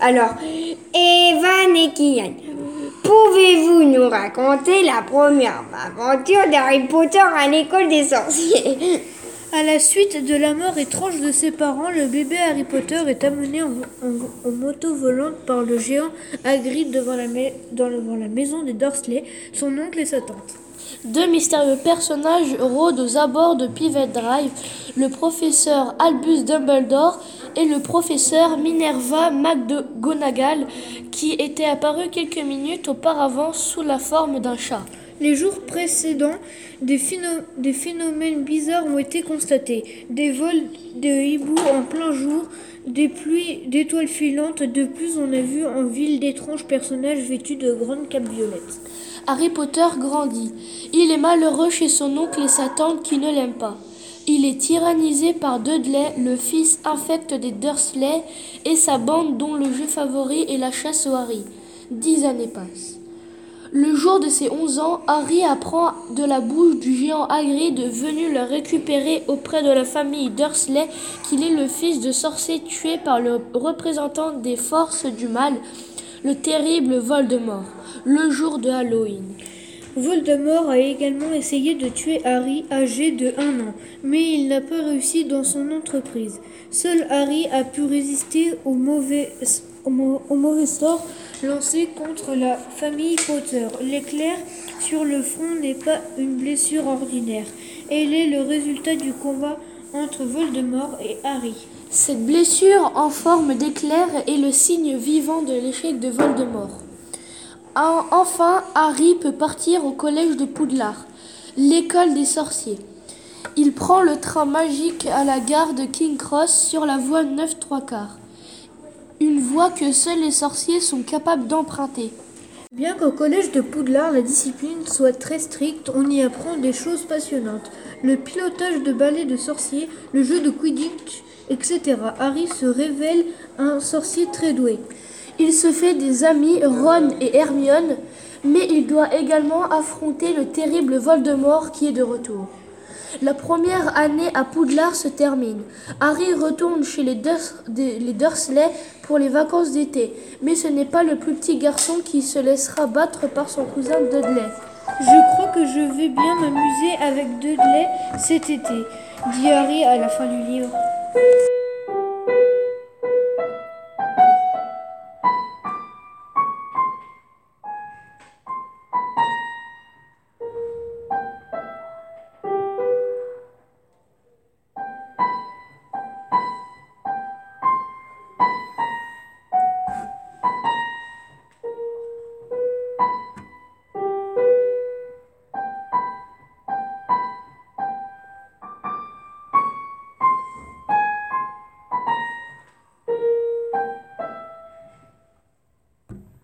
Alors, Evan et Kian, pouvez-vous nous raconter la première aventure d'Harry Potter à l'école des sorciers? À la suite de la mort étrange de ses parents, le bébé Harry Potter est amené en, moto volante par le géant Hagrid devant la, devant la maison des Dursley, son oncle et sa tante. Deux mystérieux personnages rôdent aux abords de Pivot Drive, le professeur Albus Dumbledore et le professeur Minerva McGonagall, qui était apparu quelques minutes auparavant sous la forme d'un chat. Les jours précédents, des, phéno- des phénomènes bizarres ont été constatés. Des vols de hiboux en plein jour, des pluies d'étoiles filantes. De plus, on a vu en ville d'étranges personnages vêtus de grandes capes violettes. Harry Potter grandit. Il est malheureux chez son oncle et sa tante qui ne l'aiment pas. Il est tyrannisé par Dudley, le fils infect des Dursley, et sa bande dont le jeu favori est la chasse au Harry. Dix années passent. Le jour de ses 11 ans, Harry apprend de la bouche du géant Hagrid venu le récupérer auprès de la famille Dursley qu'il est le fils de sorcier tué par le représentant des forces du mal, le terrible Voldemort, le jour de Halloween. Voldemort a également essayé de tuer Harry, âgé de 1 an, mais il n'a pas réussi dans son entreprise. Seul Harry a pu résister au mauvais, au mau- au mauvais sort lancé contre la famille Potter. L'éclair sur le front n'est pas une blessure ordinaire. Elle est le résultat du combat entre Voldemort et Harry. Cette blessure en forme d'éclair est le signe vivant de l'échec de Voldemort. En- Enfin, Harry peut partir au collège de Poudlard, l'école des sorciers. Il prend le train magique à la gare de King Cross sur la voie 9 3 quarts. Une voie que seuls les sorciers sont capables d'emprunter. Bien qu'au collège de Poudlard, la discipline soit très stricte, on y apprend des choses passionnantes. Le pilotage de balais de sorciers, le jeu de Quidditch, etc. Harry se révèle un sorcier très doué. Il se fait des amis Ron et Hermione, mais il doit également affronter le terrible Voldemort qui est de retour. La première année à Poudlard se termine. Harry retourne chez les, Dursley pour les vacances d'été, mais ce n'est pas le plus petit garçon qui se laissera battre par son cousin Dudley. Je crois que je vais bien m'amuser avec Dudley cet été, dit Harry à la fin du livre.